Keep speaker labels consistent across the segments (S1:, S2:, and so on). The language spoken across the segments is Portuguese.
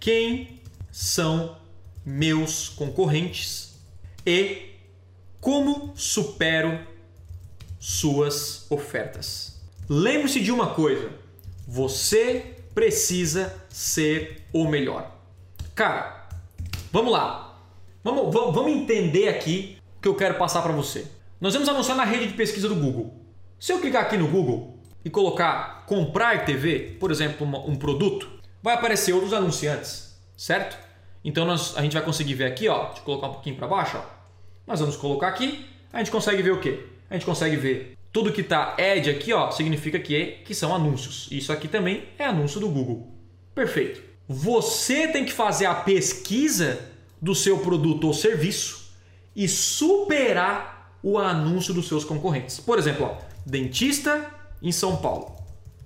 S1: quem são meus concorrentes e como supero suas ofertas. Lembre-se de uma coisa: você precisa ser o melhor. Cara, vamos lá. Vamos, vamos entender aqui o que eu quero passar para você. Nós vamos anunciar na rede de pesquisa do Google. Se eu clicar aqui no Google e colocar comprar TV, por exemplo, um produto, vai aparecer outros anunciantes, certo? Então nós, a gente vai conseguir ver aqui, ó, deixa eu colocar um pouquinho para baixo, ó. Nós vamos colocar aqui, a gente consegue ver o quê? A gente consegue ver tudo que está ad aqui, ó, significa que, é, que são anúncios. Isso aqui também é anúncio do Google. Perfeito. Você tem que fazer a pesquisa do seu produto ou serviço e superar o anúncio dos seus concorrentes. Por exemplo, ó, dentista em São Paulo.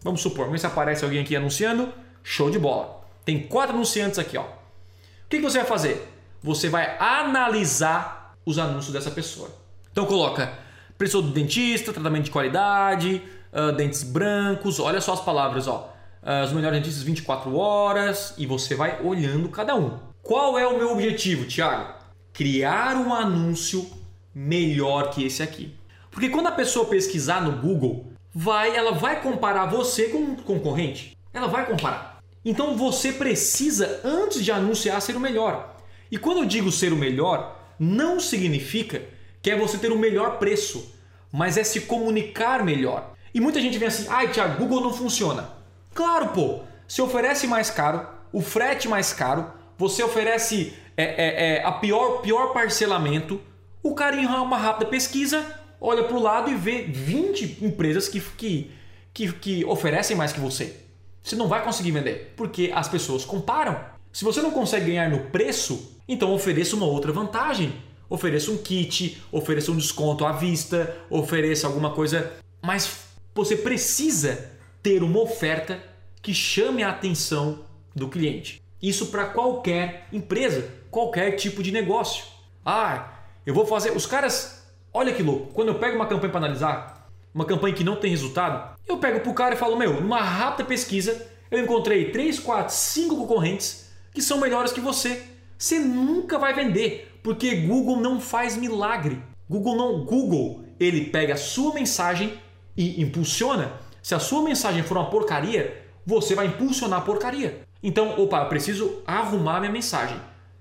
S1: Vamos supor, vamos ver se aparece alguém aqui anunciando. Show de bola. Tem quatro anunciantes aqui, ó. O que, você vai fazer? Você vai analisar os anúncios dessa pessoa. Então coloca preço do dentista, tratamento de qualidade, uh, dentes brancos, olha só as palavras, ó. Uh, os melhores dentistas 24 horas e você vai olhando cada um. Qual é o meu objetivo, Thiago? Criar um anúncio melhor que esse aqui. Porque quando a pessoa pesquisar no Google, vai, ela vai comparar você com um concorrente. Ela vai comparar. Então você precisa, antes de anunciar, ser o melhor. E quando eu digo ser o melhor, não significa que é você ter o melhor preço, mas é se comunicar melhor. E muita gente vem assim, ai Tiago, Google não funciona. Claro, pô, se oferece mais caro, o frete mais caro, você oferece é, é, é, a pior, pior parcelamento, o cara em uma rápida pesquisa, olha para o lado e vê 20 empresas que, que, que, que oferecem mais que você. Você não vai conseguir vender, porque as pessoas comparam. Se você não consegue ganhar no preço, então ofereça uma outra vantagem. Ofereça um kit, ofereça um desconto à vista, ofereça alguma coisa, mas você precisa ter uma oferta que chame a atenção do cliente. Isso para qualquer empresa, qualquer tipo de negócio. Ah, eu vou fazer. Os caras Olha que louco, quando eu pego uma campanha para analisar, uma campanha que não tem resultado, eu pego pro cara e falo: Meu, numa rápida pesquisa, eu encontrei 3, 4, 5 concorrentes que são melhores que você. Você nunca vai vender, porque Google não faz milagre. Google não, Google, ele pega a sua mensagem e impulsiona. Se a sua mensagem for uma porcaria, você vai impulsionar a porcaria. Então, opa, eu preciso arrumar minha mensagem,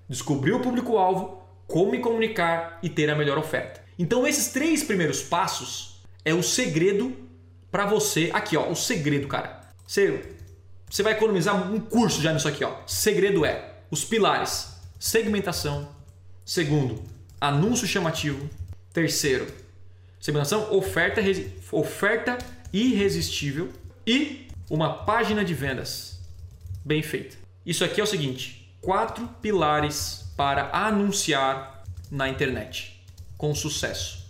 S1: descobrir o público-alvo, como me comunicar e ter a melhor oferta. Então esses três primeiros passos é o segredo para você. Aqui, ó, o segredo, cara. Você, você vai economizar um curso já nisso aqui, ó. Segredo é os pilares: segmentação. Segundo, anúncio chamativo. Terceiro, segmentação, oferta, oferta irresistível e uma página de vendas bem feita. Isso aqui é o seguinte: quatro pilares para anunciar na internet com sucesso.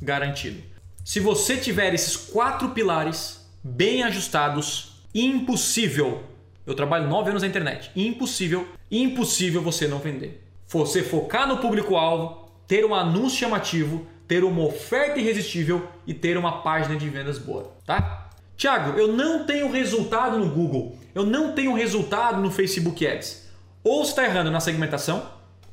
S1: Garantido. Se você tiver esses quatro pilares bem ajustados, impossível. Eu trabalho nove anos na internet. Impossível, impossível você não vender. Você focar no público-alvo, ter um anúncio chamativo, ter uma oferta irresistível e ter uma página de vendas boa, tá? Tiago, eu não tenho resultado no Google, eu não tenho resultado no Facebook Ads. Ou você está errando na segmentação,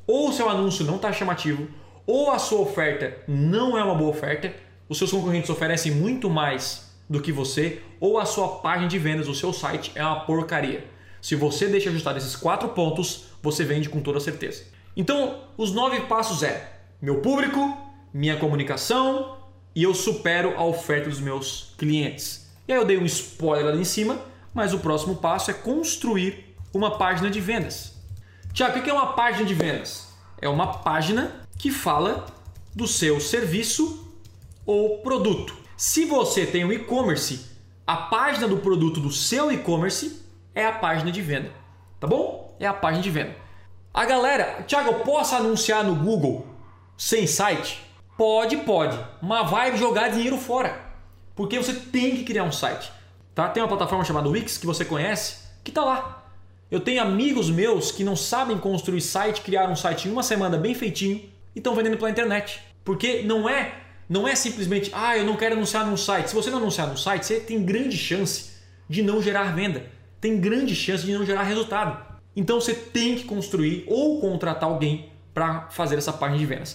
S1: ou seu anúncio não está chamativo, ou a sua oferta não é uma boa oferta, os seus concorrentes oferecem muito mais do que você, ou a sua página de vendas, o seu site é uma porcaria. Se você deixa ajustar esses quatro pontos, você vende com toda certeza. Então, os nove passos é meu público, minha comunicação e eu supero a oferta dos meus clientes. E aí eu dei um spoiler ali em cima, mas o próximo passo é construir uma página de vendas. Tiago, o que é uma página de vendas? É uma página que fala do seu serviço ou produto. Se você tem um e-commerce, a página do produto do seu e-commerce é a página de venda, tá bom? É a página de venda. A galera, Thiago, eu posso anunciar no Google sem site? Pode, pode, mas vai jogar dinheiro fora, porque você tem que criar um site. Tá? Tem uma plataforma chamada Wix que você conhece, que está lá. Eu tenho amigos meus que não sabem construir site, criaram um site em uma semana bem feitinho, e estão vendendo pela internet. Porque não é não é simplesmente, ah, eu não quero anunciar num site. Se você não anunciar no site, você tem grande chance de não gerar venda. Tem grande chance de não gerar resultado. Então você tem que construir ou contratar alguém para fazer essa página de vendas.